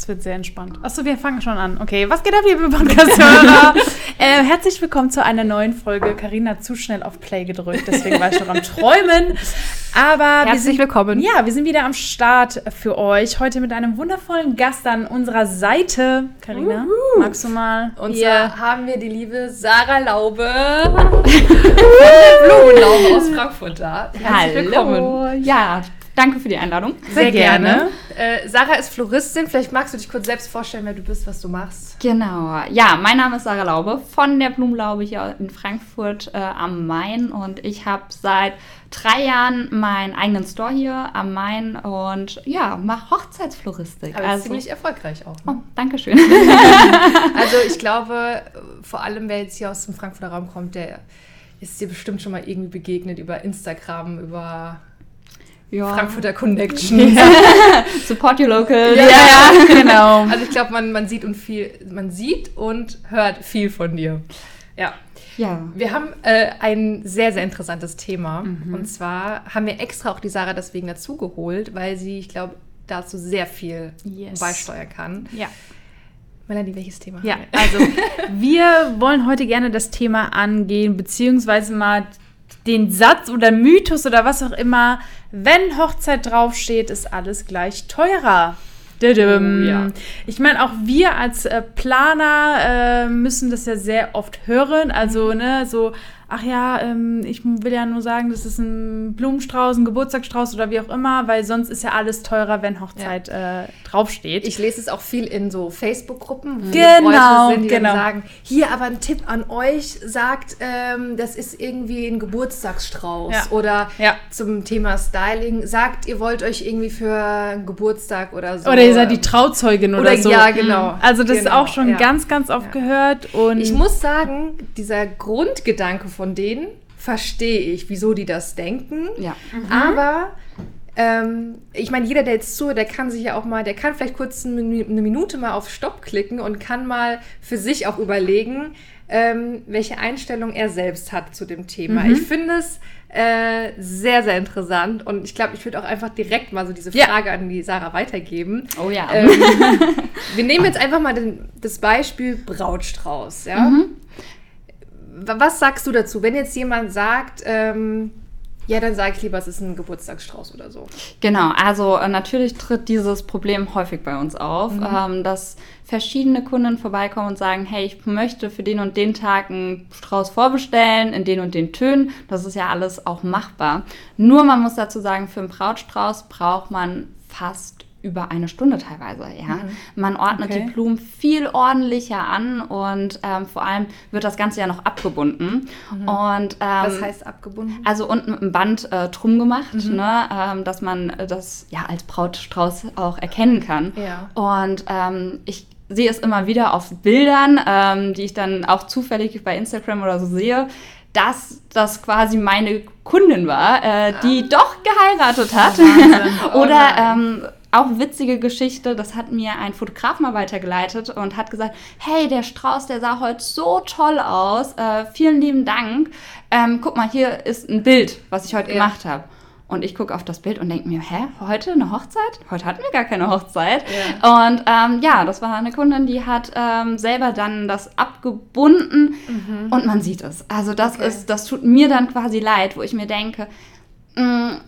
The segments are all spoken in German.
Das wird sehr entspannt. Achso, wir fangen schon an. Okay, was geht ab, liebe Podcast-Hörer? äh, herzlich willkommen zu einer neuen Folge. Karina hat zu schnell auf Play gedrückt, deswegen war ich noch am Träumen. Aber herzlich wir sind, willkommen. Ja, wir sind wieder am Start für euch. Heute mit einem wundervollen Gast an unserer Seite. Karina, magst du mal? Und hier- zwar haben wir die liebe Sarah Laube von der Blumenlaube aus Frankfurt da. Herzlich willkommen. Hallo. Ja, danke für die Einladung. Sehr gerne. Äh, Sarah ist Floristin. Vielleicht magst du dich kurz selbst vorstellen, wer du bist, was du machst. Genau. Ja, mein Name ist Sarah Laube von der Blumenlaube hier in Frankfurt äh, am Main und ich habe seit drei Jahren meinen eigenen Store hier am Main und ja, mache Hochzeitsfloristik. Aber also, ziemlich erfolgreich auch. oh, Ne? danke schön. Also ich glaube, vor allem wer jetzt hier aus dem Frankfurter Raum kommt, der ist dir bestimmt schon mal irgendwie begegnet über Instagram, über ja. Frankfurter Connections. Support your local. Ja, Ja, genau. Also ich glaube, man, man sieht und viel, man sieht und hört viel von dir. Ja. Ja. Wir haben äh, ein sehr, sehr interessantes Thema. Mhm. Und zwar haben wir extra auch die Sarah deswegen dazugeholt, weil sie, ich glaube, dazu sehr viel Yes. beisteuern kann. Ja. Melanie, welches Thema Ja, haben wir? also wir wollen heute gerne das Thema angehen, beziehungsweise mal den Satz oder Mythos oder was auch immer, wenn Hochzeit draufsteht, ist alles gleich teurer. Oh, ja. Ich meine, auch wir als äh, Planer äh, müssen das ja sehr oft hören. Also, ne, so, ach ja, ähm, ich will ja nur sagen, das ist ein Blumenstrauß, ein Geburtstagsstrauß oder wie auch immer, weil sonst ist ja alles teurer, wenn Hochzeit äh, draufsteht. Ich lese es auch viel in so Facebook-Gruppen, wo Genau, Leute sind, die genau. sagen, hier aber ein Tipp an euch, sagt, ähm, das ist irgendwie ein Geburtstagsstrauß. Ja. Oder Ja. zum Thema Styling, sagt, ihr wollt euch irgendwie für einen Geburtstag oder so. Oder ihr seid die Trauzeugin oder, Oder so. ja, genau. Also das ist Genau, auch schon ja. ganz, ganz oft gehört. Und Ich muss sagen, dieser Grundgedanke von denen verstehe ich, wieso die das denken. Ja. Aber ähm, ich meine, jeder, der jetzt zuhört, der kann sich ja auch mal, der kann vielleicht kurz eine Minu- eine Minute mal auf Stopp klicken und kann mal für sich auch überlegen, ähm, welche Einstellung er selbst hat zu dem Thema. Ich finde es äh, sehr, sehr interessant und ich glaube, ich würde auch einfach direkt mal so diese Ja. Frage an die Sarah weitergeben. Oh ja. Ähm, wir nehmen jetzt einfach mal den, das Beispiel Brautstrauß. Ja? Wa- Was sagst du dazu, wenn jetzt jemand sagt, ähm, ja, dann sage ich lieber, es ist ein Geburtstagsstrauß oder so. Genau, also äh, natürlich tritt dieses Problem häufig bei uns auf, ähm, dass verschiedene Kunden vorbeikommen und sagen, hey, ich möchte für den und den Tag einen Strauß vorbestellen, in den und den Tönen. Das ist ja alles auch machbar. Nur man muss dazu sagen, für einen Brautstrauß braucht man fast über eine Stunde teilweise. Ja, man ordnet Okay. die Blumen viel ordentlicher an und ähm, vor allem wird das Ganze ja noch abgebunden. Und ähm, Was heißt abgebunden? also unten mit einem Band äh, drum gemacht, ne, ähm, dass man das ja als Brautstrauß auch erkennen kann. Ja. Und ähm, ich sehe es immer wieder auf Bildern, ähm, die ich dann auch zufällig bei Instagram oder so sehe, dass das quasi meine Kundin war, äh, die doch geheiratet hat. Oh oder ähm, auch witzige Geschichte, das hat mir ein Fotograf mal weitergeleitet und hat gesagt, hey, der Strauß, der sah heute so toll aus, äh, vielen lieben Dank. Ähm, guck mal, hier ist ein Bild, was ich heute Ja. gemacht habe. Und ich gucke auf das Bild und denke mir, hä, heute eine Hochzeit? Heute hatten wir gar keine Hochzeit. Und ähm, ja, das war eine Kundin, die hat ähm, selber dann das abgebunden und man sieht es. Also das Okay. ist, das tut mir dann quasi leid, wo ich mir denke, mh,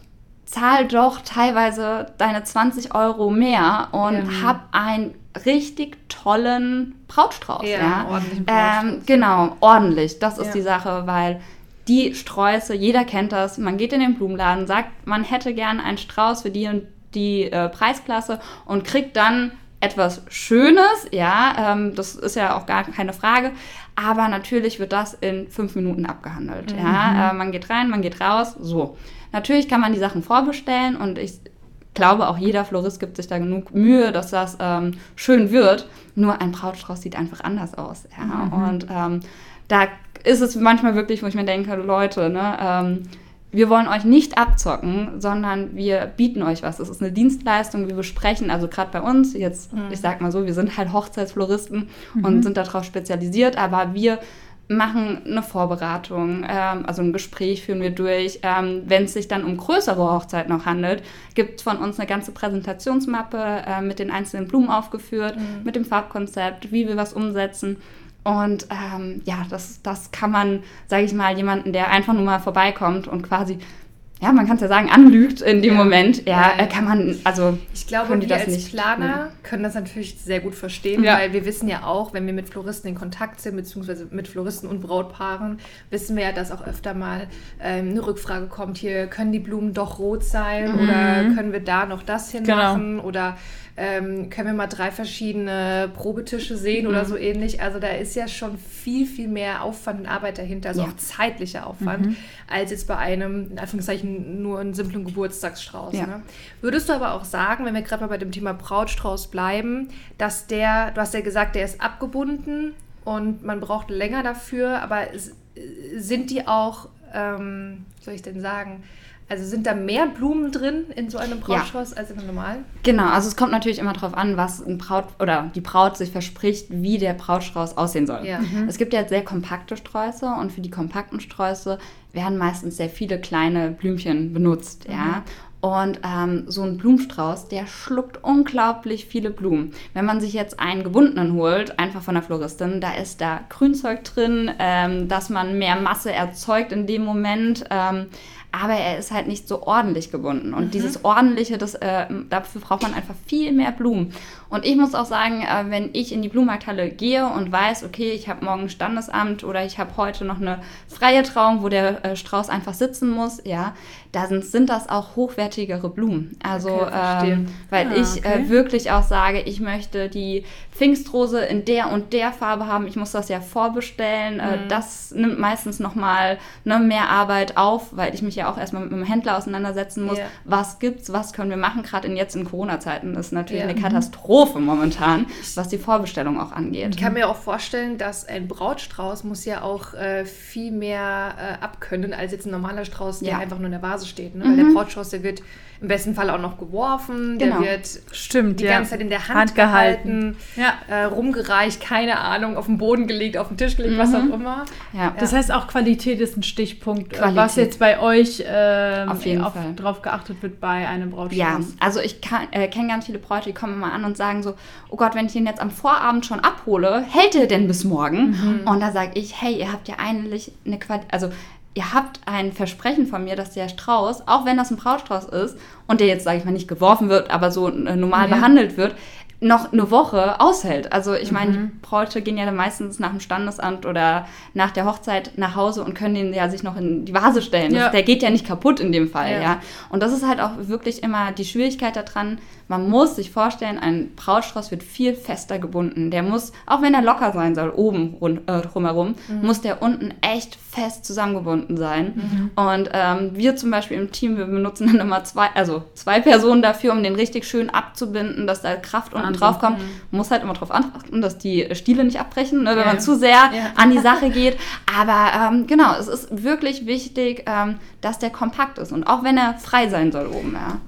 zahl doch teilweise deine 20 Euro mehr und Ja. hab einen richtig tollen Brautstrauß. Ja, Ja, ordentlichen Brautstrauß, Ähm, genau, ordentlich. Das ist Ja. die Sache, weil die Sträuße, jeder kennt das, man geht in den Blumenladen, sagt, man hätte gern einen Strauß für die und die äh, Preisklasse und kriegt dann etwas Schönes, ja, ähm, das ist ja auch gar keine Frage, aber natürlich wird das in fünf Minuten abgehandelt, ja, äh, man geht rein, man geht raus, so. Natürlich kann man die Sachen vorbestellen und ich glaube, auch jeder Florist gibt sich da genug Mühe, dass das ähm, schön wird. Nur ein Brautstrauß sieht einfach anders aus. Ja? Und ähm, da ist es manchmal wirklich, wo ich mir denke, Leute, ne, ähm, wir wollen euch nicht abzocken, sondern wir bieten euch was. Es ist eine Dienstleistung, wir besprechen, also gerade bei uns, jetzt, ich sag mal so, wir sind halt Hochzeitsfloristen und sind darauf spezialisiert, aber wir machen eine Vorberatung, ähm, also ein Gespräch führen wir durch. Ähm, Wenn es sich dann um größere Hochzeit noch handelt, gibt es von uns eine ganze Präsentationsmappe äh, mit den einzelnen Blumen aufgeführt, Mhm. mit dem Farbkonzept, wie wir was umsetzen. Und ähm, ja, das, das kann man, sage ich mal, jemanden, der einfach nur mal vorbeikommt und quasi, ja, man kann es ja sagen, anlügt in dem Ja. Moment, ja, Ja, äh, kann man, also Ich glaube, wir das als nicht. Planer können das natürlich sehr gut verstehen, Ja. weil wir wissen ja auch, wenn wir mit Floristen in Kontakt sind, beziehungsweise mit Floristen und Brautpaaren, wissen wir ja, dass auch öfter mal ähm, eine Rückfrage kommt, hier können die Blumen doch rot sein oder können wir da noch das hinmachen oder ähm, können wir mal drei verschiedene Probetische sehen oder so ähnlich. Also da ist ja schon viel, viel mehr Aufwand und Arbeit dahinter, also auch zeitlicher Aufwand, als jetzt bei einem, in Anführungszeichen, nur einen simplen Geburtstagsstrauß. Ja. Ne? Würdest du aber auch sagen, wenn wir gerade mal bei dem Thema Brautstrauß bleiben, dass der, du hast ja gesagt, der ist abgebunden und man braucht länger dafür, aber sind die auch, ähm, wie soll ich denn sagen, also sind da mehr Blumen drin in so einem Brautstrauß als in einem normalen? Genau, also es kommt natürlich immer darauf an, was ein Braut oder die Braut sich verspricht, wie der Brautstrauß aussehen soll. Ja. Es gibt ja sehr kompakte Sträuße und für die kompakten Sträuße werden meistens sehr viele kleine Blümchen benutzt, ja. Und ähm, so ein Blumenstrauß, der schluckt unglaublich viele Blumen. Wenn man sich jetzt einen gebundenen holt, einfach von der Floristin, da ist da Grünzeug drin, ähm, dass man mehr Masse erzeugt in dem Moment. Ähm, aber er ist halt nicht so ordentlich gebunden. Und dieses ordentliche, das, äh, dafür braucht man einfach viel mehr Blumen. Und ich muss auch sagen, äh, wenn ich in die Blumenmarkthalle gehe und weiß, okay, ich habe morgen Standesamt oder ich habe heute noch eine freie Trauung, wo der äh, Strauß einfach sitzen muss, ja, da sind, sind das auch hochwertigere Blumen. Also, Okay, ähm, weil Ah, ich okay. äh, wirklich auch sage, ich möchte die Pfingstrose in der und der Farbe haben. Ich muss das ja vorbestellen. Äh, das nimmt meistens nochmal ne, mehr Arbeit auf, weil ich mich ja auch erstmal mit einem Händler auseinandersetzen muss. Ja. Was gibt's, was können wir machen? Gerade in jetzt in Corona-Zeiten ist natürlich Ja. eine Katastrophe momentan, was die Vorbestellung auch angeht. Ich kann mir auch vorstellen, dass ein Brautstrauß muss ja auch äh, viel mehr äh, abkönnen als jetzt ein normaler Strauß, der Ja. einfach nur in der Vase steht. Ne? Weil der Brautstrauß, der wird im besten Fall auch noch geworfen, Genau. der wird Stimmt, die ja. ganze Zeit in der Hand, Hand gehalten. gehalten, Ja. äh, rumgereicht, keine Ahnung, auf den Boden gelegt, auf den Tisch gelegt, was auch immer. ja. Das heißt auch Qualität ist ein Stichpunkt, äh, Qualität. was jetzt bei euch ähm, Auf jeden Fall. drauf geachtet wird bei einem Brautstrauß. Ja, also ich äh, kenne ganz viele Bräute, die kommen immer an und sagen so, oh Gott, wenn ich ihn jetzt am Vorabend schon abhole, hält er denn bis morgen? Und da sage ich, hey, ihr habt ja eigentlich eine Qualität, also ihr habt ein Versprechen von mir, dass der Strauß, auch wenn das ein Brautstrauß ist und der jetzt, sage ich mal, nicht geworfen wird, aber so äh, normal behandelt wird, noch eine Woche aushält. Also ich meine, die Bräute gehen ja dann meistens nach dem Standesamt oder nach der Hochzeit nach Hause und können den ja sich noch in die Vase stellen. Ja. Das, der geht ja nicht kaputt in dem Fall, Ja. ja. Und das ist halt auch wirklich immer die Schwierigkeit daran. Man muss sich vorstellen, ein Brautstrauß wird viel fester gebunden. Der muss, auch wenn er locker sein soll, oben rund, äh, drumherum, muss der unten echt fest zusammengebunden sein. Und ähm, wir zum Beispiel im Team, wir benutzen dann immer zwei, also zwei Personen dafür, um den richtig schön abzubinden, dass da Kraft unten drauf kommt. Man muss halt immer darauf achten, dass die Stiele nicht abbrechen, ne, wenn Ja. man zu sehr Ja. an die Sache geht. Aber ähm, genau, es ist wirklich wichtig, ähm, dass der kompakt ist und auch wenn er frei sein soll oben, ja.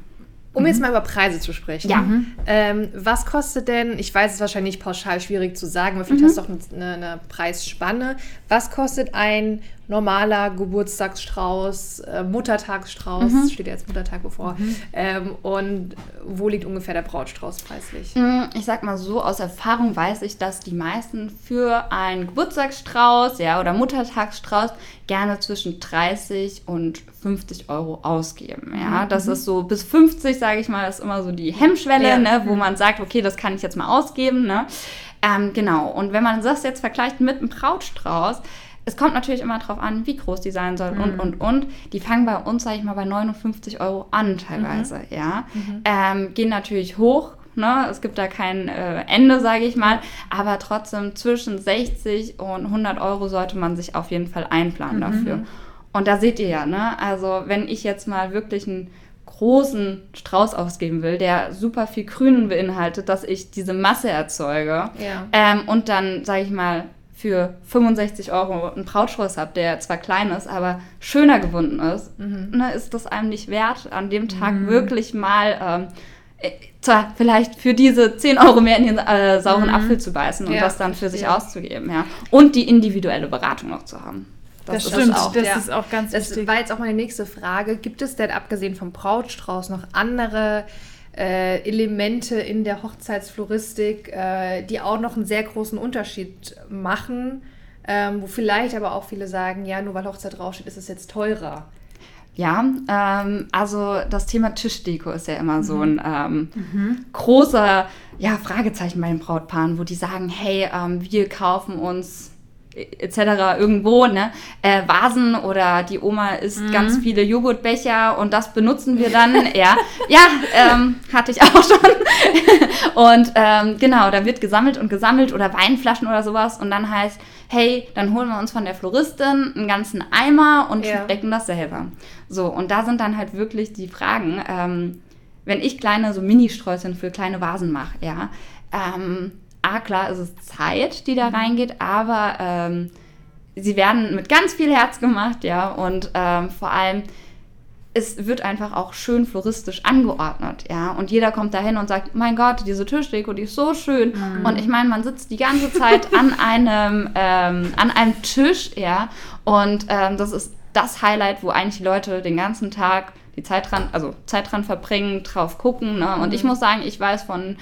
Um jetzt mal über Preise zu sprechen. Ja. Ähm, was kostet denn, ich weiß es wahrscheinlich pauschal schwierig zu sagen, aber vielleicht hast du auch eine, eine Preisspanne. Was kostet ein normaler Geburtstagsstrauß, äh, Muttertagsstrauß, steht ja jetzt Muttertag bevor, ähm, und wo liegt ungefähr der Brautstrauß preislich? Mm, Ich sag mal so, aus Erfahrung weiß ich, dass die meisten für einen Geburtstagsstrauß ja, oder Muttertagsstrauß gerne zwischen 30 und 50 Euro ausgeben. Ja, das ist so bis 50, sage ich mal, ist immer so die Hemmschwelle, Ja. ne, wo man sagt, okay, das kann ich jetzt mal ausgeben. Ne? Ähm, genau. Und wenn man das jetzt vergleicht mit einem Brautstrauß, es kommt natürlich immer darauf an, wie groß die sein soll und, und, und. Die fangen bei uns, sage ich mal, bei 59 Euro an teilweise, ja. Ähm, gehen natürlich hoch, ne? Es gibt da kein äh, Ende, sage ich mal. Aber trotzdem zwischen 60 und 100 Euro sollte man sich auf jeden Fall einplanen dafür. Und da seht ihr ja, ne? Also wenn ich jetzt mal wirklich einen großen Strauß ausgeben will, der super viel Grünen beinhaltet, dass ich diese Masse erzeuge, Ja. ähm, und dann, sage ich mal, für 65 Euro einen Brautstrauß habe, der zwar klein ist, aber schöner gebunden ist, ne, ist das einem nicht wert, an dem Tag wirklich mal ähm, äh, zwar vielleicht für diese 10 Euro mehr in den äh, sauren Mhm. Apfel zu beißen und Ja, das dann für sich verstehe. auszugeben, ja. Und die individuelle Beratung noch zu haben. Das, ist stimmt, auch. das ja. ist auch ganz Das wichtig. war jetzt auch meine nächste Frage. Gibt es denn abgesehen vom Brautstrauß noch andere äh, Elemente in der Hochzeitsfloristik, äh, die auch noch einen sehr großen Unterschied machen? Ähm, wo vielleicht aber auch viele sagen, ja, nur weil Hochzeit draufsteht, ist es jetzt teurer. Ja, ähm, also das Thema Tischdeko ist ja immer so ein ähm, großer ja, Fragezeichen bei den Brautpaaren, wo die sagen, hey, ähm, wir kaufen uns etc. irgendwo, ne, äh, Vasen oder die Oma isst ganz viele Joghurtbecher und das benutzen wir dann, ja, ja, ähm, hatte ich auch schon. und ähm, genau, da wird gesammelt und gesammelt oder Weinflaschen oder sowas und dann heißt, hey, dann holen wir uns von der Floristin einen ganzen Eimer und Ja. decken das selber. So, und da sind dann halt wirklich die Fragen, ähm, wenn ich kleine, so Mini-Sträußchen für kleine Vasen mache, ja, ähm, A, klar, ist es Zeit, die da reingeht, aber ähm, sie werden mit ganz viel Herz gemacht, ja, und ähm, vor allem, es wird einfach auch schön floristisch angeordnet, ja. Und jeder kommt dahin und sagt, mein Gott, diese Tischdeko, die ist so schön. Und ich meine, man sitzt die ganze Zeit an einem, ähm, an einem Tisch, ja. Und ähm, das ist das Highlight, wo eigentlich die Leute den ganzen Tag die Zeit dran, also Zeit dran verbringen, drauf gucken. Ne? Und ich muss sagen, ich weiß von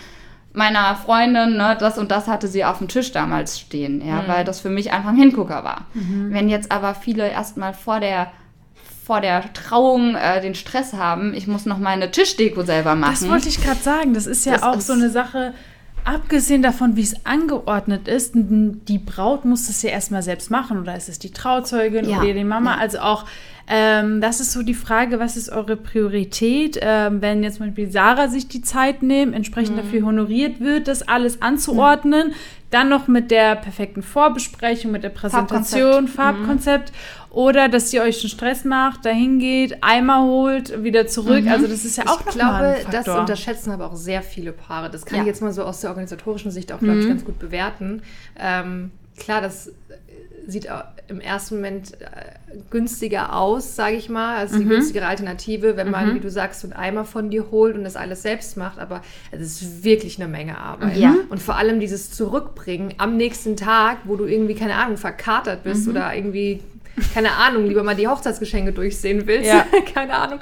meiner Freundin, ne, das und das hatte sie auf dem Tisch damals stehen, ja, weil das für mich einfach ein Hingucker war. Wenn jetzt aber viele erstmal vor der vor der Trauung äh, den Stress haben, ich muss noch meine Tischdeko selber machen. Das wollte ich gerade sagen. Das ist ja Das auch ist- so eine Sache, abgesehen davon, wie es angeordnet ist, die Braut muss es ja erstmal selbst machen. Oder ist es die Trauzeugin Ja. oder die Mama? Ja. Also auch, ähm, das ist so die Frage, was ist eure Priorität? Ähm, wenn jetzt zum Beispiel Sarah sich die Zeit nimmt, entsprechend Mhm. dafür honoriert wird, das alles anzuordnen, dann noch mit der perfekten Vorbesprechung, mit der Präsentation, Farbkonzept. Mhm. Farbkonzept. Oder dass ihr euch einen Stress macht, dahin geht, Eimer holt, wieder zurück. Also das ist ja auch ich noch glaube, mal ein das Faktor. unterschätzen aber auch sehr viele Paare. Das kann Ja. ich jetzt mal so aus der organisatorischen Sicht auch, glaube Mhm. ich, ganz gut bewerten. Ähm, klar, das sieht im ersten Moment äh, günstiger aus, sage ich mal. Also Mhm. die günstigere Alternative, wenn man, wie du sagst, so einen Eimer von dir holt und das alles selbst macht. Aber es ist wirklich eine Menge Arbeit. Ja. Und vor allem dieses Zurückbringen am nächsten Tag, wo du irgendwie, keine Ahnung, verkatert bist Mhm. oder irgendwie, keine Ahnung, lieber mal die Hochzeitsgeschenke durchsehen willst. Ja. keine Ahnung.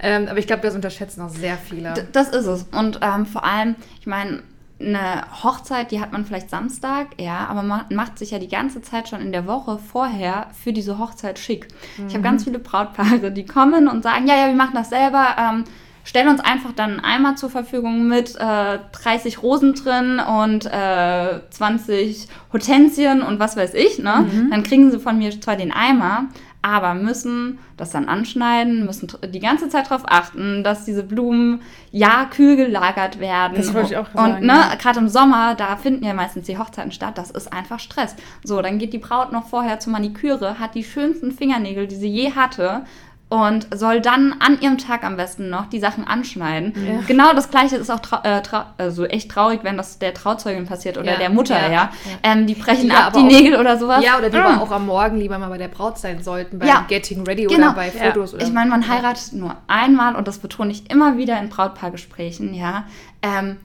Ähm, aber ich glaube, das unterschätzen auch sehr viele. D- Das ist es. Und ähm, vor allem, ich meine, eine Hochzeit, die hat man vielleicht Samstag, ja, aber man macht sich ja die ganze Zeit schon in der Woche vorher für diese Hochzeit schick. Ich habe ganz viele Brautpaare, die kommen und sagen, ja, ja, wir machen das selber. Ähm, stellen uns einfach dann einen Eimer zur Verfügung mit äh, 30 Rosen drin und äh, 20 Hortensien und was weiß ich. Ne? Dann kriegen sie von mir zwar den Eimer, aber müssen das dann anschneiden, müssen die ganze Zeit darauf achten, dass diese Blumen ja kühl gelagert werden. Das wollte ich auch Und sagen, ne, ja. gerade im Sommer, da finden ja meistens die Hochzeiten statt, das ist einfach Stress. So, dann geht die Braut noch vorher zur Maniküre, hat die schönsten Fingernägel, die sie je hatte und soll dann an ihrem Tag am besten noch die Sachen anschneiden. Ja. Genau das gleiche ist auch äh, also echt traurig, wenn das der Trauzeugin passiert oder Ja. der Mutter, Ja. ja. Ja. Ähm, die brechen Ja, ab die auch- Nägel oder sowas. Ja, oder die aber auch am Morgen lieber mal bei der Braut sein sollten, beim Ja. Getting Ready Genau. oder bei Ja. Fotos. Oder Ich meine, man heiratet nur einmal und das betone ich immer wieder in Brautpaargesprächen, ja. Ähm,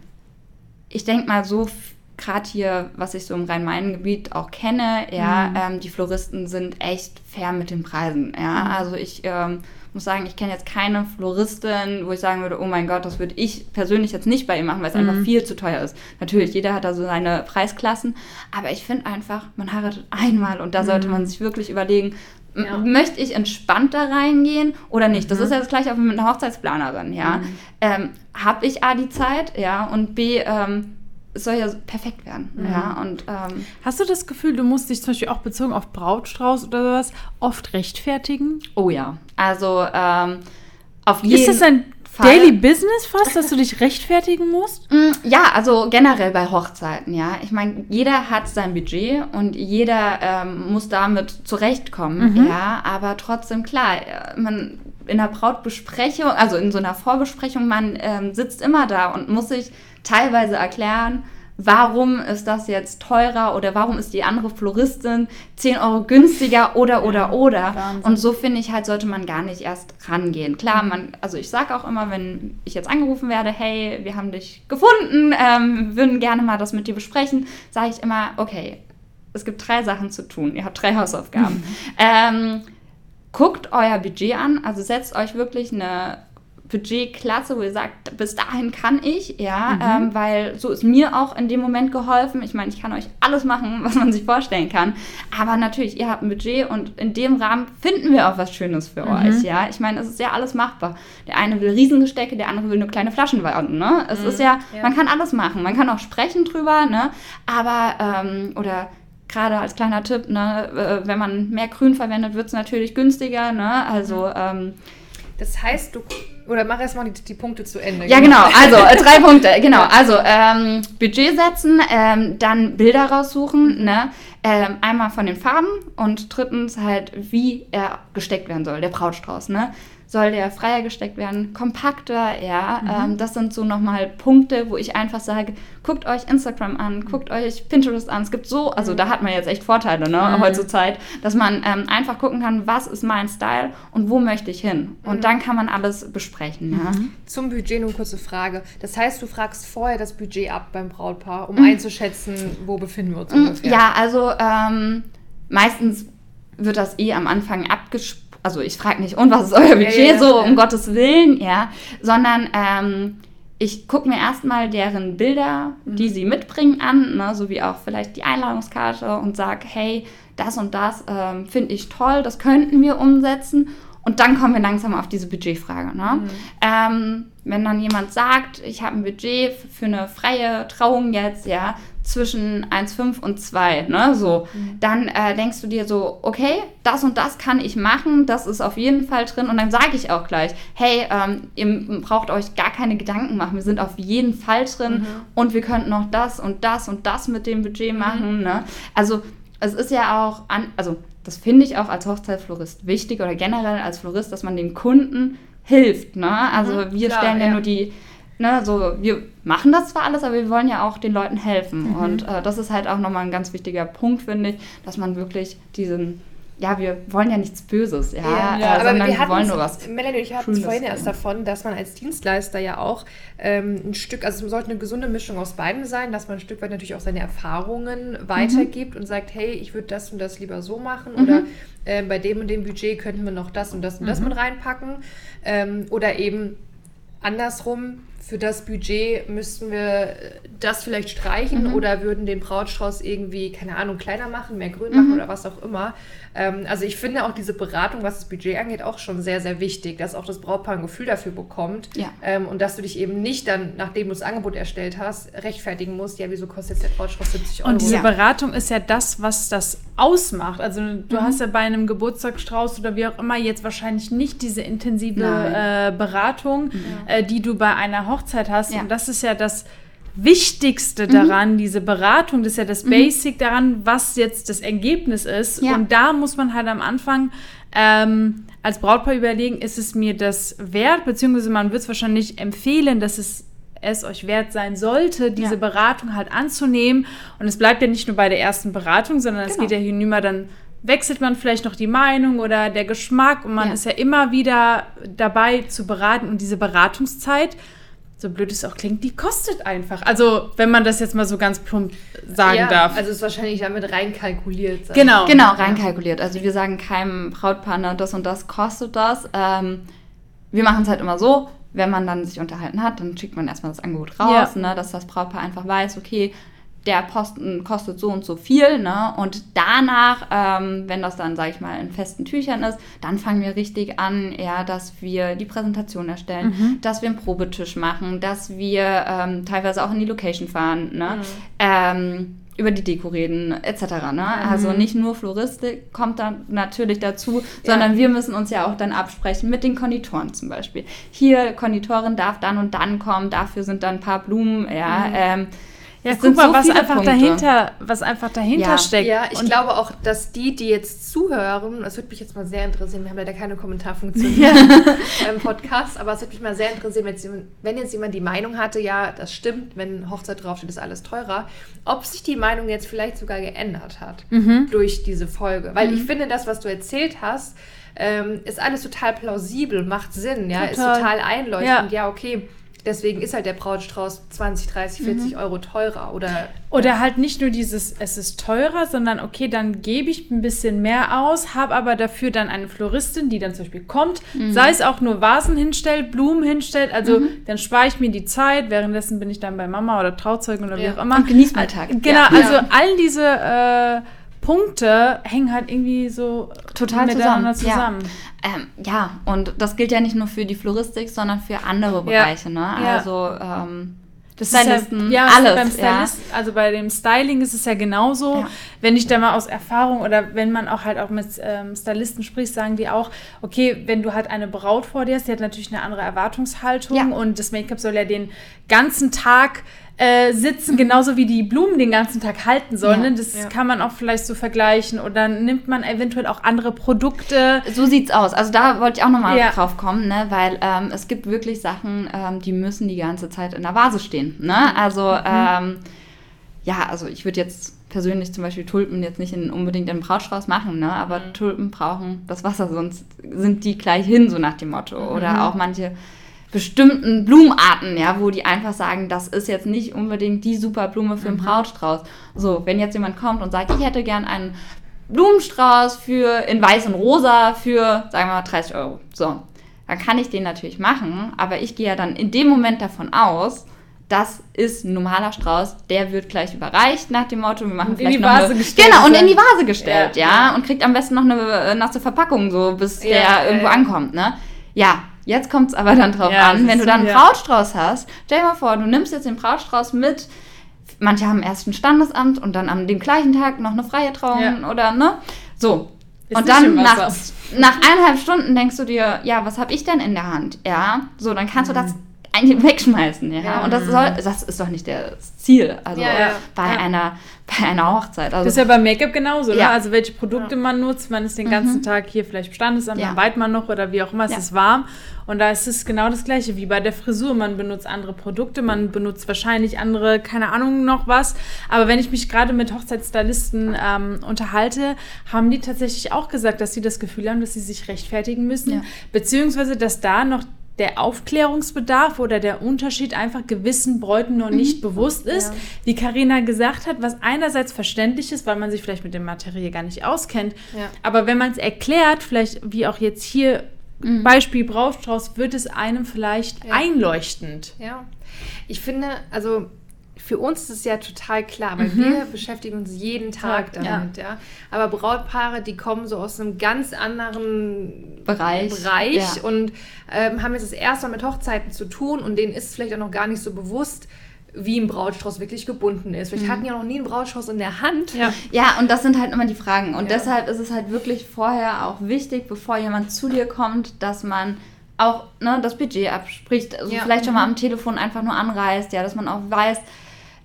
ich denke mal so, gerade hier, was ich so im Rhein-Main-Gebiet auch kenne, ja, ähm, die Floristen sind echt fair mit den Preisen, ja. Also ich ähm, muss sagen, ich kenne jetzt keine Floristin, wo ich sagen würde, oh mein Gott, das würde ich persönlich jetzt nicht bei ihr machen, weil es einfach viel zu teuer ist. Natürlich, jeder hat da so seine Preisklassen, aber ich finde einfach, man heiratet einmal und da sollte man sich wirklich überlegen, Ja. möchte ich entspannt da reingehen oder nicht? Das ist ja das gleiche auch mit einer Hochzeitsplanerin, ja. Ähm, Habe ich A die Zeit, ja, und B, ähm, soll ja perfekt werden, ja, und ähm, Hast du das Gefühl, du musst dich zum Beispiel auch bezogen auf Brautstrauß oder sowas oft rechtfertigen? oh ja, also ähm, auf jeden Ist das ein Fall. Daily Business fast, dass du dich rechtfertigen musst? Mm, Ja, also generell bei Hochzeiten, ja. Ich meine, jeder hat sein Budget und jeder ähm, muss damit zurechtkommen, ja. Aber trotzdem, klar, äh, man in der Brautbesprechung, also in so einer Vorbesprechung, man ähm, sitzt immer da und muss sich teilweise erklären, warum ist das jetzt teurer oder warum ist die andere Floristin 10 Euro günstiger oder oder oder. Wahnsinn. Und so finde ich halt, sollte man gar nicht erst rangehen. Klar, man, also ich sage auch immer, wenn ich jetzt angerufen werde, hey, wir haben dich gefunden, ähm, würden gerne mal das mit dir besprechen, sage ich immer, okay, es gibt drei Sachen zu tun. Ihr habt drei Hausaufgaben. ähm, guckt euer Budget an, also setzt euch wirklich eine Budgetklasse, wo ihr sagt, bis dahin kann ich, ja, ähm, weil so ist mir auch in dem Moment geholfen. Ich meine, ich kann euch alles machen, was man sich vorstellen kann. Aber natürlich, ihr habt ein Budget und in dem Rahmen finden wir auch was Schönes für euch, ja. Ich meine, es ist ja alles machbar. Der eine will Riesengestecke, der andere will nur kleine Flaschen warten, ne? Es ist ja, Ja. man kann alles machen. Man kann auch sprechen drüber, ne? Aber, ähm, oder gerade als kleiner Tipp, ne, äh, wenn man mehr Grün verwendet, wird es natürlich günstiger, ne? Also, ähm, Das heißt, du. Oder mach erst mal die, die Punkte zu Ende. ja, genau. Also äh, drei Punkte. Genau. Also ähm, Budget setzen, ähm, dann Bilder raussuchen. Ne? Ähm, einmal von den Farben und drittens halt, wie er gesteckt werden soll, der Brautstrauß. Ne? Soll der freier gesteckt werden, kompakter, ja. Ähm, das sind so nochmal Punkte, wo ich einfach sage, guckt euch Instagram an, guckt euch Pinterest an. Es gibt so, also da hat man jetzt echt Vorteile, ne, heutzutage, dass man ähm, einfach gucken kann, was ist mein Style und wo möchte ich hin. Und dann kann man alles besprechen, ja. Zum Budget nur eine kurze Frage. Das heißt, du fragst vorher das Budget ab beim Brautpaar, Mhm. um einzuschätzen, wo befinden wir uns ungefähr. Ja, also ähm, meistens wird das eh am Anfang abgesprochen. Also ich frage nicht, und was ist euer Budget, ja, so ja. um Gottes Willen, ja, sondern ähm, ich gucke mir erstmal deren Bilder, Mhm. die sie mitbringen, an, ne, sowie auch vielleicht die Einladungskarte und sage, hey, das und das ähm, finde ich toll, das könnten wir umsetzen. Und dann kommen wir langsam auf diese Budgetfrage. Ne? Mhm. Ähm, wenn dann jemand sagt, ich habe ein Budget für eine freie Trauung jetzt, ja, zwischen 1,5 und 2, ne, so, dann äh, denkst du dir so, okay, das und das kann ich machen, das ist auf jeden Fall drin. Und dann sage ich auch gleich, hey, ähm, ihr braucht euch gar keine Gedanken machen, wir sind auf jeden Fall drin und wir könnten noch das und das und das mit dem Budget machen, ne, also es ist ja auch, an, also das finde ich auch als Hochzeitsflorist wichtig oder generell als Florist, dass man den Kunden hilft, ne, also wir klar, stellen ja ja. nur die ne, so, wir machen das zwar alles, aber wir wollen ja auch den Leuten helfen. Und äh, das ist halt auch nochmal ein ganz wichtiger Punkt, finde ich, dass man wirklich diesen, ja, wir wollen ja nichts Böses, ja, Ja, äh, aber sondern wir hatten wollen nur was. Melanie ich hatten Schönes, vorhin erst ja. davon, dass man als Dienstleister ja auch ähm, ein Stück, also es sollte eine gesunde Mischung aus beiden sein, dass man ein Stück weit natürlich auch seine Erfahrungen weitergibt und sagt, hey, ich würde das und das lieber so machen oder äh, bei dem und dem Budget könnten wir noch das und das und das mit reinpacken ähm, oder eben andersrum, für das Budget müssten wir das vielleicht streichen oder würden den Brautstrauß irgendwie, keine Ahnung, kleiner machen, mehr grün machen oder was auch immer. Ähm, also ich finde auch diese Beratung, was das Budget angeht, auch schon sehr, sehr wichtig, dass auch das Brautpaar ein Gefühl dafür bekommt Ja. ähm, und dass du dich eben nicht dann, nachdem du das Angebot erstellt hast, rechtfertigen musst, ja, wieso kostet jetzt der Brautstrauß 70 Euro? Und diese Ja. Beratung ist ja das, was das ausmacht. Also du Mhm. hast ja bei einem Geburtstagsstrauß oder wie auch immer jetzt wahrscheinlich nicht diese intensive äh, Beratung, äh, die du bei einer Hochzeit hast. Ja. Und das ist ja das Wichtigste daran, diese Beratung, das ist ja das Basic daran, was jetzt das Ergebnis ist. Ja. Und da muss man halt am Anfang ähm, als Brautpaar überlegen, ist es mir das wert, beziehungsweise man wird es wahrscheinlich empfehlen, dass es es euch wert sein sollte, diese Ja. Beratung halt anzunehmen. Und es bleibt ja nicht nur bei der ersten Beratung, sondern es Genau. geht ja hinüber, dann wechselt man vielleicht noch die Meinung oder der Geschmack und man Ja. ist ja immer wieder dabei zu beraten und diese Beratungszeit, so blöd es auch klingt, die kostet einfach. Also wenn man das jetzt mal so ganz plump sagen ja, darf. Also ist wahrscheinlich damit reinkalkuliert. sag genau. Genau, reinkalkuliert. Also wir sagen keinem Brautpaar, ne, das und das kostet das. Ähm, wir machen es halt immer so, wenn man dann sich unterhalten hat, dann schickt man erstmal das Angebot raus, Ja. ne, dass das Brautpaar einfach weiß, okay, der Posten kostet so und so viel, ne? Und danach, ähm, wenn das dann, sage ich mal, in festen Tüchern ist, dann fangen wir richtig an, ja, dass wir die Präsentation erstellen, dass wir einen Probetisch machen, dass wir ähm, teilweise auch in die Location fahren, ne? Ähm, über die Deko reden, etc. Ne? Also nicht nur Floristik kommt dann natürlich dazu, sondern wir müssen uns ja auch dann absprechen mit den Konditoren zum Beispiel. Hier, Konditorin darf dann und dann kommen, dafür sind dann ein paar Blumen, ja. Ähm, Ja, Es guck mal, so was einfach Punkte. dahinter, was einfach dahinter Ja. steckt. Ja, ich Und- glaube auch, dass die, die jetzt zuhören, das würde mich jetzt mal sehr interessieren, wir haben leider keine Kommentarfunktion Ja. im Podcast, aber es würde mich mal sehr interessieren, wenn jetzt, jemand, wenn jetzt jemand die Meinung hatte, ja, das stimmt, wenn Hochzeit draufsteht, ist alles teurer, ob sich die Meinung jetzt vielleicht sogar geändert hat Mhm. durch diese Folge. Weil ich finde, das, was du erzählt hast, ähm, ist alles total plausibel, macht Sinn, ja, ist Total. total einleuchtend. Ja. okay, deswegen ist halt der Brautstrauß 20, 30, 40 Euro teurer oder Oder halt nicht nur dieses, es ist teurer, sondern okay, dann gebe ich ein bisschen mehr aus, habe aber dafür dann eine Floristin, die dann zum Beispiel kommt, Mhm. sei es auch nur Vasen hinstellt, Blumen hinstellt, also dann spare ich mir die Zeit, währenddessen bin ich dann bei Mama oder Trauzeugen oder wie Ja. auch immer. Und genieß mal Tag. Genau, Ja. also Ja. all diese äh, Punkte hängen halt irgendwie so Total miteinander zusammen, zusammen. Ähm, ja, und das gilt ja nicht nur für die Floristik, sondern für andere Bereiche. Ne? Ja. Also ähm, Das ist ja, Stylisten, ja, alles. Beim ja. Stylist, also bei dem Styling ist es ja genauso. Ja. Wenn ich da mal aus Erfahrung oder wenn man auch halt auch mit ähm, Stylisten spricht, sagen die auch, okay, wenn du halt eine Braut vor dir hast, die hat natürlich eine andere Erwartungshaltung Ja. und das Make-up soll ja den ganzen Tag äh, sitzen, genauso wie die Blumen den ganzen Tag halten sollen. Ja. ne? Das Ja. kann man auch vielleicht so vergleichen. Dann nimmt man eventuell auch andere Produkte. So sieht's aus. Also da wollte ich auch nochmal Ja. drauf kommen, ne? weil ähm, es gibt wirklich Sachen, ähm, die müssen die ganze Zeit in der Vase stehen. Ne? Also ähm, ja, also ich würde jetzt persönlich zum Beispiel Tulpen jetzt nicht in, unbedingt in einen Brautstrauß machen, ne? aber Tulpen brauchen das Wasser, sonst sind die gleich hin, so nach dem Motto. Oder auch manche bestimmten Blumenarten, ja, wo die einfach sagen, das ist jetzt nicht unbedingt die super Blume für einen Brautstrauß. So, wenn jetzt jemand kommt und sagt, ich hätte gern einen Blumenstrauß für in weiß und rosa für, sagen wir mal, 30 Euro. So, dann kann ich den natürlich machen, aber ich gehe ja dann in dem Moment davon aus, das ist ein normaler Strauß, der wird gleich überreicht nach dem Motto, wir machen Und in vielleicht die noch Vase eine, gestellt Genau, und in die Vase gestellt, Ja, ja, und kriegt am besten noch eine äh, nasse Verpackung, so bis Ja, der irgendwo ankommt, ne? Ja, jetzt kommt es aber dann drauf Ja, an, wenn du dann einen ja. Brautstrauß hast, stell dir mal vor, du nimmst jetzt den Brautstrauß mit, manche haben erst ein Standesamt und dann am dem gleichen Tag noch eine freie Trauung Ja. oder, ne? So. Ist und dann nach, nach eineinhalb Stunden denkst du dir, ja, was habe ich denn in der Hand? Ja, so, dann kannst du das eigentlich wegschmeißen, ja. Ja. Und das soll, das ist doch nicht das Ziel, also Ja, ja. bei Ja. einer bei einer Hochzeit. Also, Das ist ja beim Make-up genauso, ne? Ja. Also welche Produkte man nutzt, man ist den ganzen Tag hier vielleicht Standesamt, Ja. dann weit man noch oder wie auch immer, es Ja. ist warm. Und da ist es genau das gleiche wie bei der Frisur. Man benutzt andere Produkte, man benutzt wahrscheinlich andere, keine Ahnung, noch was. Aber wenn ich mich gerade mit Hochzeitsstylisten ähm, unterhalte, haben die tatsächlich auch gesagt, dass sie das Gefühl haben, dass sie sich rechtfertigen müssen. Ja. Beziehungsweise, dass da noch der Aufklärungsbedarf oder der Unterschied einfach gewissen Bräuten noch nicht bewusst ist. Ja. Wie Karina gesagt hat, was einerseits verständlich ist, weil man sich vielleicht mit dem Material gar nicht auskennt. Ja. Aber wenn man es erklärt, vielleicht wie auch jetzt hier Beispiel Brautstrauß, wird es einem vielleicht Ja. einleuchtend. Ja, ich finde, also für uns ist es ja total klar, weil wir beschäftigen uns jeden Tag Tag, ja. damit, ja. Aber Brautpaare, die kommen so aus einem ganz anderen Bereich, Bereich ja. und ähm, haben jetzt das erste Mal mit Hochzeiten zu tun und denen ist es vielleicht auch noch gar nicht so bewusst, wie ein Brautstrauß wirklich gebunden ist. Vielleicht hatten die auch noch nie einen Brautstrauß in der Hand. Ja. Ja, und das sind halt immer die Fragen. Und Ja. deshalb ist es halt wirklich vorher auch wichtig, bevor jemand zu dir kommt, dass man auch ne, das Budget abspricht. Also Ja. vielleicht schon mal am Telefon einfach nur anreißt, ja, dass man auch weiß,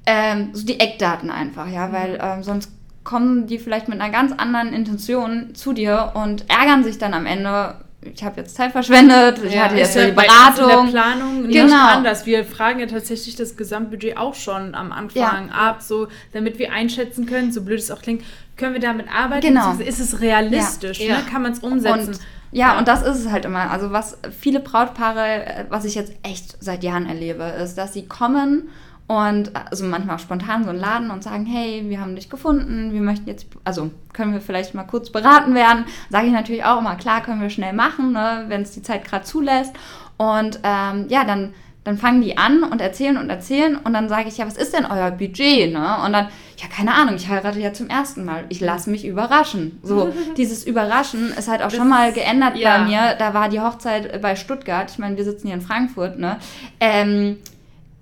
ähm, so die Eckdaten einfach, ja, weil ähm, sonst kommen die vielleicht mit einer ganz anderen Intention zu dir und ärgern sich dann am Ende. Ich habe jetzt Zeit verschwendet, ich Ja, hatte jetzt ja die bei uns in Beratung. der Planung nicht Genau. anders. Wir fragen ja tatsächlich das Gesamtbudget auch schon am Anfang ab, so damit wir einschätzen können, so blöd es auch klingt, können wir damit arbeiten? Genau. Ist es realistisch? Ja. Ne? Kann man es umsetzen? Und ja, Ja. und das ist es halt immer. Also was viele Brautpaare, äh, was ich jetzt echt seit Jahren erlebe, ist, dass sie kommen und also manchmal auch spontan so einen Laden und sagen, hey, wir haben dich gefunden, wir möchten jetzt, also können wir vielleicht mal kurz beraten werden. Sage ich natürlich auch immer, klar, können wir schnell machen, ne, wenn es die Zeit gerade zulässt. Und ähm, ja, dann dann fangen die an und erzählen und erzählen und dann sage ich, ja, was ist denn euer Budget? Ne? Und dann, ja, keine Ahnung, ich heirate ja zum ersten Mal. Ich lasse mich überraschen. So, dieses Überraschen ist halt auch schon mal geändert ja. bei mir. Da war die Hochzeit bei Stuttgart. Ich meine, wir sitzen hier in Frankfurt, ne? Ähm,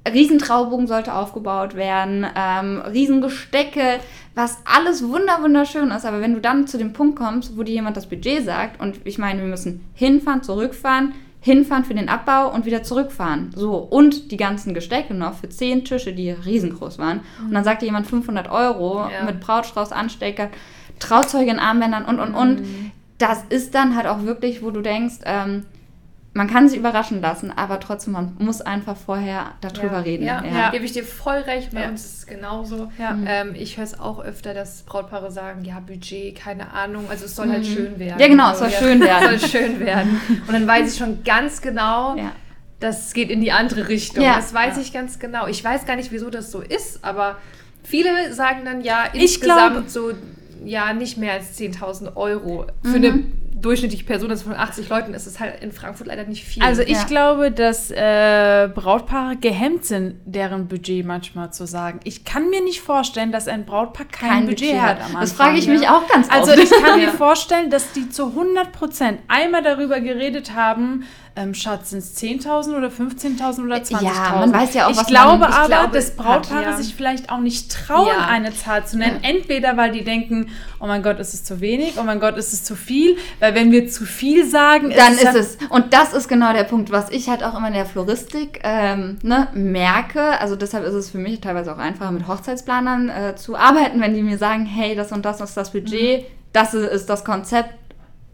Riesentraubogen sollte aufgebaut werden, ähm, Riesengestecke, was alles wunder wunderschön ist. Aber wenn du dann zu dem Punkt kommst, wo dir jemand das Budget sagt, und ich meine, wir müssen hinfahren, zurückfahren, hinfahren für den Abbau und wieder zurückfahren. So, und die ganzen Gestecke noch für zehn Tische, die riesengroß waren. Und dann sagte jemand 500 Euro Ja. mit Brautstrauß, Anstecker, Trauzeugin, Armbändern und, und, und. Das ist dann halt auch wirklich, wo du denkst, ähm, man kann sich überraschen lassen, aber trotzdem, man muss einfach vorher darüber ja. reden. Ja, Ja. gebe ich dir voll recht. Bei Ja. uns ist es genauso. Ja. Ähm, ich höre es auch öfter, dass Brautpaare sagen, ja, Budget, keine Ahnung. Also es soll halt schön werden. Mhm. Ja, genau, es So, soll schön werden. Es soll schön werden. Und dann weiß ich schon ganz genau, Ja. das geht in die andere Richtung. Ja. Das weiß ich ganz genau. Ich weiß gar nicht, wieso das so ist, aber viele sagen dann ja Ich insgesamt glaube- so, ja, nicht mehr als 10.000 Euro. Für Mhm. eine durchschnittliche Person, das von 80 Leuten ist es halt in Frankfurt leider nicht viel. Also ich Ja. glaube, dass äh, Brautpaare gehemmt sind, deren Budget manchmal zu sagen. Ich kann mir nicht vorstellen, dass ein Brautpaar kein, Budget, hat. am Das Anfang, frage ich ja. mich auch ganz Also oft. ich kann mir vorstellen, dass die zu 100 Prozent einmal darüber geredet haben, ähm, Schatz, sind es 10.000 oder 15.000 oder 20.000? Ja, man weiß ja auch, ich was glaube man- ich aber, glaube, dass Brautpaare hat, ja. sich vielleicht auch nicht trauen, Ja. eine Zahl zu nennen. Entweder, weil die denken, oh mein Gott, ist es zu wenig, oh mein Gott, ist es zu viel. Weil wenn wir zu viel sagen, Dann ja- ist es. Und das ist genau der Punkt, was ich halt auch immer in der Floristik ähm, ne, merke. Also deshalb ist es für mich teilweise auch einfacher, mit Hochzeitsplanern äh, zu arbeiten, wenn die mir sagen, hey, das und das ist das Budget, das ist, ist das Konzept,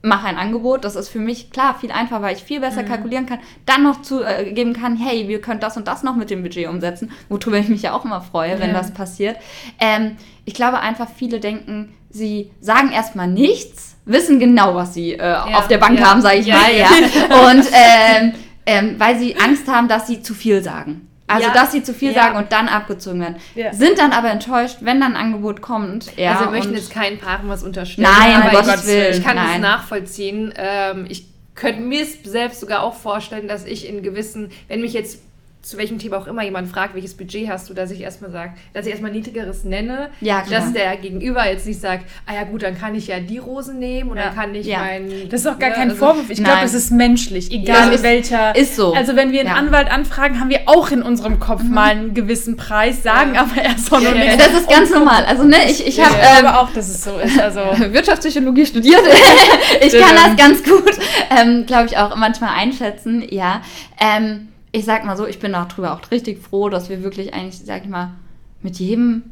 mach ein Angebot. Das ist für mich klar viel einfacher, weil ich viel besser kalkulieren kann. Dann noch zugeben äh, geben kann, hey, wir können das und das noch mit dem Budget umsetzen, worüber ich mich ja auch immer freue, wenn Ja. das passiert. Ähm, ich glaube einfach, viele denken, sie sagen erstmal nichts, wissen genau, was sie äh, auf der Bank ja. haben, sage ich Ja, mal, ja. ja. Und ähm, ähm, weil sie Angst haben, dass sie zu viel sagen. Also, Ja. dass sie zu viel Ja. sagen und dann abgezogen werden. Ja. Sind dann aber enttäuscht, wenn dann ein Angebot kommt. Ja, also wir möchten jetzt keinen Paaren was unterstellen. Nein, aber Gottes ich, Willen, ich kann nein. es nachvollziehen. Ähm, ich könnte mir es selbst sogar auch vorstellen, dass ich in gewissen, wenn mich jetzt zu welchem Thema auch immer jemand fragt, welches Budget hast du, dass ich erstmal sage, dass ich erstmal niedrigeres nenne, Ja, klar. dass der Gegenüber jetzt nicht sagt, ah ja gut, dann kann ich ja die Rosen nehmen und Ja. dann kann ich Ja. mein... Das ist auch gar ne, kein also- Vorwurf. Ich glaube, es ist menschlich, egal Ja, ist- welcher. ist so. Also wenn wir einen Ja. Anwalt anfragen, haben wir auch in unserem Kopf mal einen gewissen Preis, sagen Ja. aber erst noch Ja, ja, nichts. Das ist ganz normal. Also, ne, ich, ich habe Ich ähm, glaube auch, dass es so ist. Also Wirtschaftspsychologie studiert. ich kann das ganz gut, ähm, glaube ich, auch manchmal einschätzen. Ja. Ähm, ich sag mal so, ich bin auch drüber auch richtig froh, dass wir wirklich eigentlich, sag ich mal, mit jedem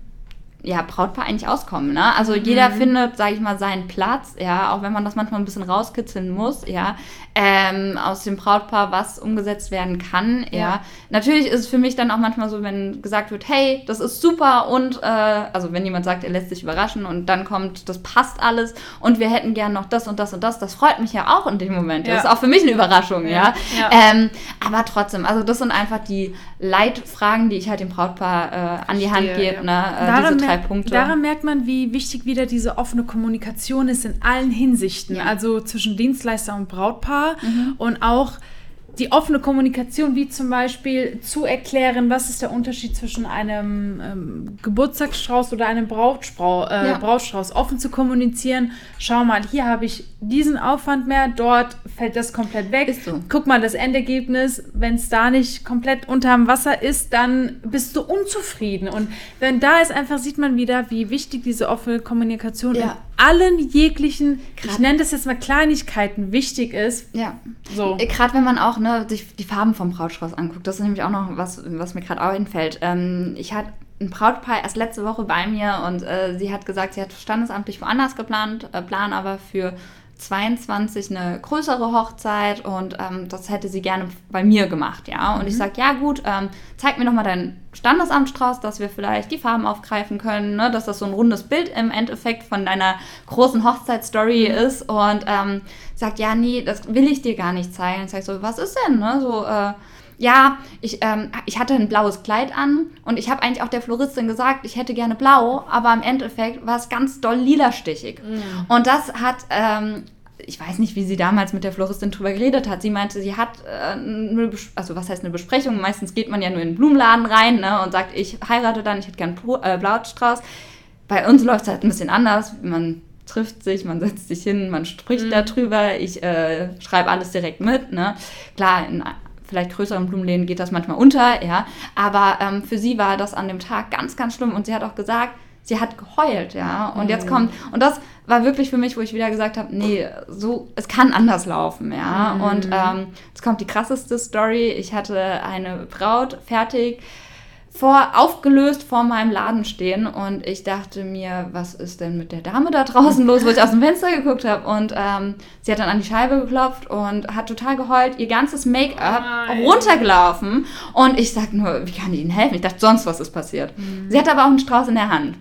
ja, Brautpaar eigentlich auskommen. Ne? Also jeder findet, sage ich mal, seinen Platz, ja, auch wenn man das manchmal ein bisschen rauskitzeln muss, ja, ähm, aus dem Brautpaar, was umgesetzt werden kann, ja. Ja. Natürlich ist es für mich dann auch manchmal so, wenn gesagt wird, hey, das ist super und, äh, also wenn jemand sagt, er lässt sich überraschen und dann kommt, das passt alles und wir hätten gern noch das und das und das, das freut mich ja auch in dem Moment. Ja. Das ist auch für mich eine Überraschung, ja. Ja. Ähm, aber trotzdem, also das sind einfach die Leitfragen, die ich halt dem Brautpaar äh, an die Hand gebe, ja. ne? Äh, diese drei Punkte. daran merkt man, wie wichtig wieder diese offene Kommunikation ist in allen Hinsichten. Ja. Also zwischen Dienstleister und Brautpaar Mhm. und auch die offene Kommunikation, wie zum Beispiel zu erklären, was ist der Unterschied zwischen einem ähm, Geburtstagsstrauß oder einem Brautstrauß, äh, Ja. Brautstrauß, offen zu kommunizieren. Schau mal, hier habe ich diesen Aufwand mehr, dort fällt das komplett weg. So. Guck mal, das Endergebnis, wenn es da nicht komplett unterm Wasser ist, dann bist du unzufrieden. Und wenn da ist, einfach sieht man wieder, wie wichtig diese offene Kommunikation Ja. Allen jeglichen, ich Grad- nenne das jetzt mal Kleinigkeiten, wichtig ist. ja. So. Gerade wenn man auch ne, sich die Farben vom Brautstrauß anguckt, das ist nämlich auch noch was, was mir gerade auch einfällt. Ähm, ich hatte ein Brautpaar erst letzte Woche bei mir und äh, sie hat gesagt, sie hat standesamtlich woanders geplant, äh, plan aber für 22 eine größere Hochzeit und ähm, das hätte sie gerne bei mir gemacht, ja. Und ich sage, ja gut, ähm, zeig mir noch mal deinen Standesamtstrauß, dass wir vielleicht die Farben aufgreifen können, ne? dass das so ein rundes Bild im Endeffekt von deiner großen Hochzeitsstory ist und ähm, sagt, ja, nee, das will ich dir gar nicht zeigen. Ich sage so, was ist denn, ne? So, äh, ja, ich, ähm, ich hatte ein blaues Kleid an und ich habe eigentlich auch der Floristin gesagt, ich hätte gerne blau, aber im Endeffekt war es ganz doll lilastichig. Und das hat, ähm, ich weiß nicht, wie sie damals mit der Floristin drüber geredet hat. Sie meinte, sie hat, äh, eine, Bes- also was heißt eine Besprechung? Meistens geht man ja nur in den Blumenladen rein ne, und sagt, ich heirate dann, ich hätte gern Blu- äh, Blautstrauß. Bei uns läuft es halt ein bisschen anders. Man trifft sich, man setzt sich hin, man spricht darüber. Ich äh, schreibe alles direkt mit. Ne? Klar, in vielleicht größeren Blumenläden geht das manchmal unter, ja. Aber ähm, für sie war das an dem Tag ganz, ganz schlimm. Und sie hat auch gesagt, sie hat geheult, ja. Und jetzt kommt, und das war wirklich für mich, wo ich wieder gesagt habe, nee, so, es kann anders laufen, ja. Und ähm, jetzt kommt die krasseste Story. Ich hatte eine Braut fertig vor, aufgelöst vor meinem Laden stehen und ich dachte mir, was ist denn mit der Dame da draußen los, wo ich aus dem Fenster geguckt habe und ähm, sie hat dann an die Scheibe geklopft und hat total geheult, ihr ganzes Make-up Nein. runtergelaufen und ich sag nur, wie kann ich Ihnen helfen? Ich dachte, sonst was ist passiert. Sie hatte aber auch einen Strauß in der Hand.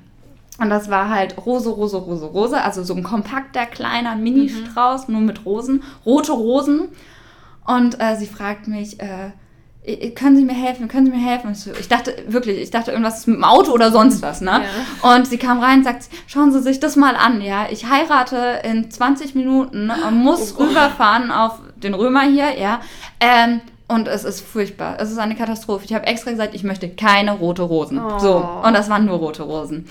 Und das war halt Rose, Rose, Rose, Rose. Also so ein kompakter, kleiner Mini-Strauß, nur mit Rosen. Rote Rosen. Und äh, sie fragt mich, äh, "I- können Sie mir helfen? Können Sie mir helfen? Ich, dachte wirklich, ich dachte irgendwas mit dem Auto oder sonst was, ne? Und sie kam rein und sagt, schauen Sie sich das mal an, ja. Ich heirate in 20 Minuten und muss rüberfahren auf den Römer hier, ja. Ähm, und es ist furchtbar. Es ist eine Katastrophe. Ich habe extra gesagt, ich möchte keine rote Rosen. So. Und das waren nur rote Rosen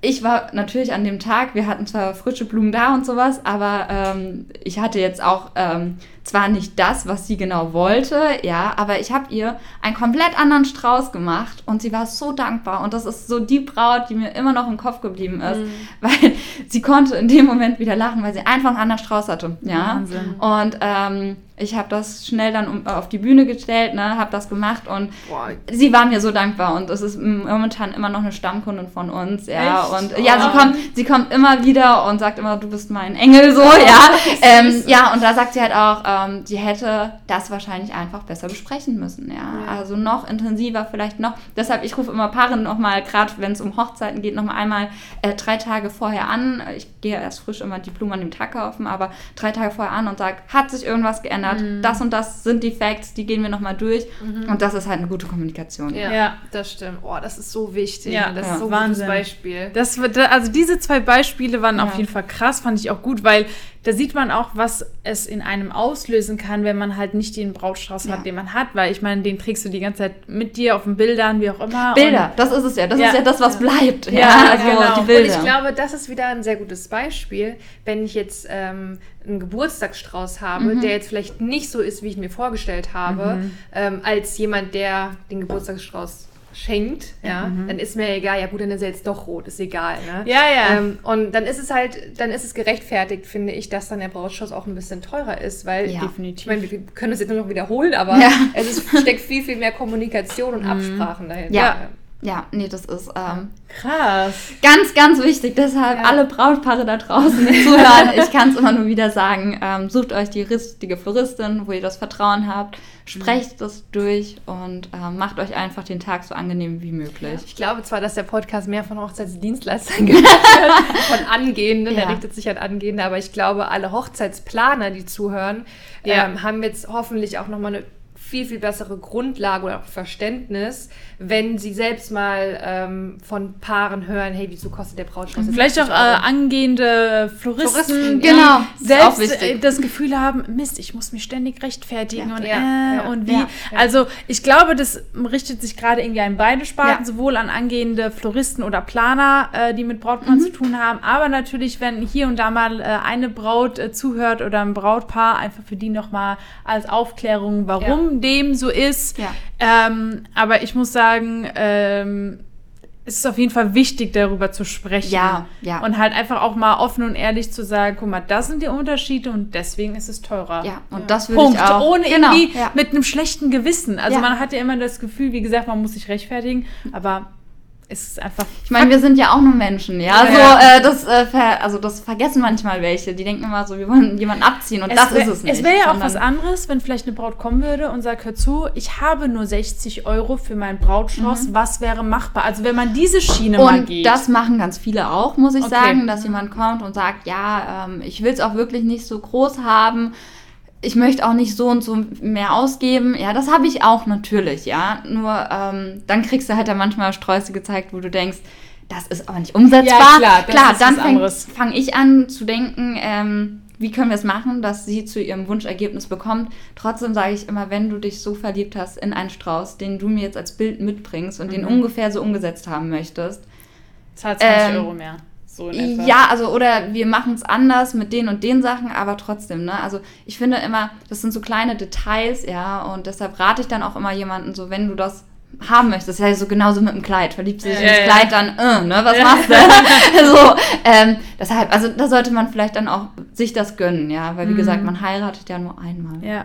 ich war natürlich an dem Tag, wir hatten zwar frische Blumen da und sowas, aber ähm, ich hatte jetzt auch ähm, zwar nicht das, was sie genau wollte, ja, aber ich habe ihr einen komplett anderen Strauß gemacht und sie war so dankbar und das ist so die Braut, die mir immer noch im Kopf geblieben ist, weil sie konnte in dem Moment wieder lachen, weil sie einfach einen anderen Strauß hatte, ja. Wahnsinn. Und ähm, ich habe das schnell dann um, auf die Bühne gestellt, ne, habe das gemacht und Boah, sie war mir so dankbar und es ist momentan immer noch eine Stammkundin von uns, ja. Echt? Und ja, sie Oh. kommt, sie kommt immer wieder und sagt immer, du bist mein Engel, so, ja. Ähm, ja, und da sagt sie halt auch, ähm, sie hätte das wahrscheinlich einfach besser besprechen müssen, ja. Ja. Also noch intensiver vielleicht noch. Deshalb, ich rufe immer Paare nochmal, gerade wenn es um Hochzeiten geht, nochmal einmal äh, drei Tage vorher an. Ich gehe erst frisch immer die Blumen an dem Tag kaufen, aber drei Tage vorher an und sage, hat sich irgendwas geändert? Das und das sind die Facts, die gehen wir nochmal durch. Und das ist halt eine gute Kommunikation. ja, Ja. das stimmt. Oh, das ist so wichtig. Ja, das ja. ist so ein Wahnsinn. gutes Beispiel. Das wird, also diese zwei Beispiele waren auf jeden Fall krass, fand ich auch gut, weil da sieht man auch, was es in einem auslösen kann, wenn man halt nicht den Brautstrauß Ja. hat, den man hat, weil ich meine, den trägst du die ganze Zeit mit dir auf den Bildern, wie auch immer. Bilder, das ist es ja. Das Ja. ist ja das, was bleibt. Ja, also genau. die Und Bilder. Und ich glaube, das ist wieder ein sehr gutes Beispiel, wenn ich jetzt ähm, einen Geburtstagsstrauß habe, Mhm. der jetzt vielleicht nicht so ist, wie ich mir vorgestellt habe, ähm, als jemand, der den Geburtstagsstrauß schenkt, ja, dann ist mir egal, ja gut, dann ist er jetzt doch rot, ist egal, ne? Ja, ja. Ähm, und dann ist es halt, dann ist es gerechtfertigt, finde ich, dass dann der Brautstrauß auch ein bisschen teurer ist, weil Ja. definitiv. ich meine, wir können das jetzt nur noch wiederholen, aber Ja. es ist, steckt viel, viel mehr Kommunikation und Absprachen dahinter. Ja. Ja, nee, das ist ähm, Krass. ganz, ganz wichtig. Deshalb Ja. alle Brautpaare da draußen, die zuhören, ich kann es immer nur wieder sagen, ähm, sucht euch die richtige Floristin, wo ihr das Vertrauen habt, sprecht das durch und ähm, macht euch einfach den Tag so angenehm wie möglich. Ich glaube zwar, dass der Podcast mehr von Hochzeitsdienstleistern gehört von Angehenden, der Ja. richtet sich an Angehende, aber ich glaube, alle Hochzeitsplaner, die zuhören, Ja. ähm, haben jetzt hoffentlich auch nochmal eine viel, viel bessere Grundlage oder auch Verständnis, wenn sie selbst mal ähm, von Paaren hören, hey, wieso kostet der Brautstrauß Vielleicht auch 80 äh, angehende Floristen, Floristen, die genau. Auch selbst äh, das Gefühl haben, Mist, ich muss mich ständig rechtfertigen Ja, und ja, äh, ja, und wie. ja, ja. Also ich glaube, das richtet sich gerade irgendwie an beide Sparten, Ja. sowohl an angehende Floristen oder Planer, äh, die mit Brautpaaren zu tun haben, aber natürlich, wenn hier und da mal äh, eine Braut äh, zuhört oder ein Brautpaar, einfach für die nochmal als Aufklärung, warum dem so ist. Ja. Ähm, aber ich muss sagen, ähm, es ist auf jeden Fall wichtig, darüber zu sprechen. Ja, ja. Und halt einfach auch mal offen und ehrlich zu sagen, guck mal, das sind die Unterschiede und deswegen ist es teurer. Ja, und das würde Punkt. ich auch. Ohne Genau, irgendwie ja. mit einem schlechten Gewissen. Also Ja. man hat ja immer das Gefühl, wie gesagt, man muss sich rechtfertigen, aber es ist einfach. Ich meine, wir sind ja auch nur Menschen, ja. Also, Ja. äh, das, äh, ver also das vergessen manchmal welche. Die denken immer so, wir wollen jemanden abziehen und das wär- ist es nicht. Es wäre ja auch was anderes, wenn vielleicht eine Braut kommen würde und sagt, hör zu, ich habe nur 60 Euro für meinen Brautstrauß, was wäre machbar? Also wenn man diese Schiene mal Mhm. Und geht. das machen ganz viele auch, muss ich Okay. sagen, dass jemand kommt und sagt, ja, ähm, ich will es auch wirklich nicht so groß haben. Ich möchte auch nicht so und so mehr ausgeben. Ja, das habe ich auch natürlich, ja. Nur ähm, dann kriegst du halt da manchmal Sträuße gezeigt, wo du denkst, das ist aber nicht umsetzbar. Ja, klar, das klar ist dann fange ich an zu denken, ähm, wie können wir es machen, dass sie zu ihrem Wunschergebnis bekommt. Trotzdem sage ich immer, wenn du dich so verliebt hast in einen Strauß, den du mir jetzt als Bild mitbringst und den Mhm. ungefähr so umgesetzt haben möchtest, zahlt 20 ähm, Euro mehr. So ja, also oder wir machen es anders mit den und den Sachen, aber trotzdem, ne? Also ich finde immer, das sind so kleine Details, ja, und deshalb rate ich dann auch immer jemanden so, wenn du das haben möchtest. Das ist ja so genauso mit dem Kleid. Verliebt sich Ja, in das ja. Kleid, dann, äh, ne, was machst du? so, ähm, deshalb, also da sollte man vielleicht dann auch sich das gönnen, ja, weil wie gesagt, man heiratet ja nur einmal. Ja.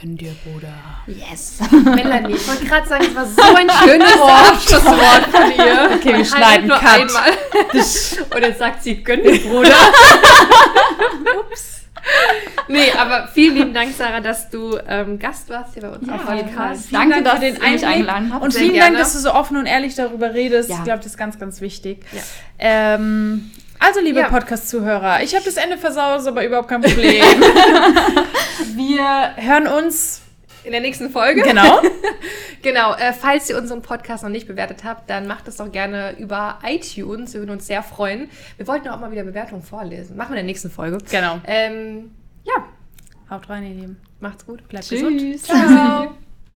Gönn dir, Bruder. Yes. Melanie, ich wollte gerade sagen, es war so ein schönes Abschlusswort von ihr. Okay, wir schneiden nur Cut. einmal. Und jetzt sagt sie, gönn dir, Bruder. Ups. Nee, aber vielen lieben Dank, Sarah, dass du ähm, Gast warst hier bei uns Ja, auf auf jeden Fall. Podcast. Vielen Danke, Dank für dass den ihr mich Einblick. eingeladen habt. Und vielen gerne. Dank, dass du so offen und ehrlich darüber redest. Ja. Ich glaube, das ist ganz, ganz wichtig. Ja. Ähm, also, liebe Ja. Podcast-Zuhörer, ich habe das Ende versaut, aber überhaupt kein Problem. Wir hören uns. In der nächsten Folge. Genau. Genau, äh, falls ihr unseren Podcast noch nicht bewertet habt, dann macht das doch gerne über iTunes. Wir würden uns sehr freuen. Wir wollten auch mal wieder Bewertungen vorlesen. Machen wir in der nächsten Folge. genau. Ähm, ja, Haut rein, ihr Lieben. macht's gut. Bleibt gesund. Tschüss. Ciao.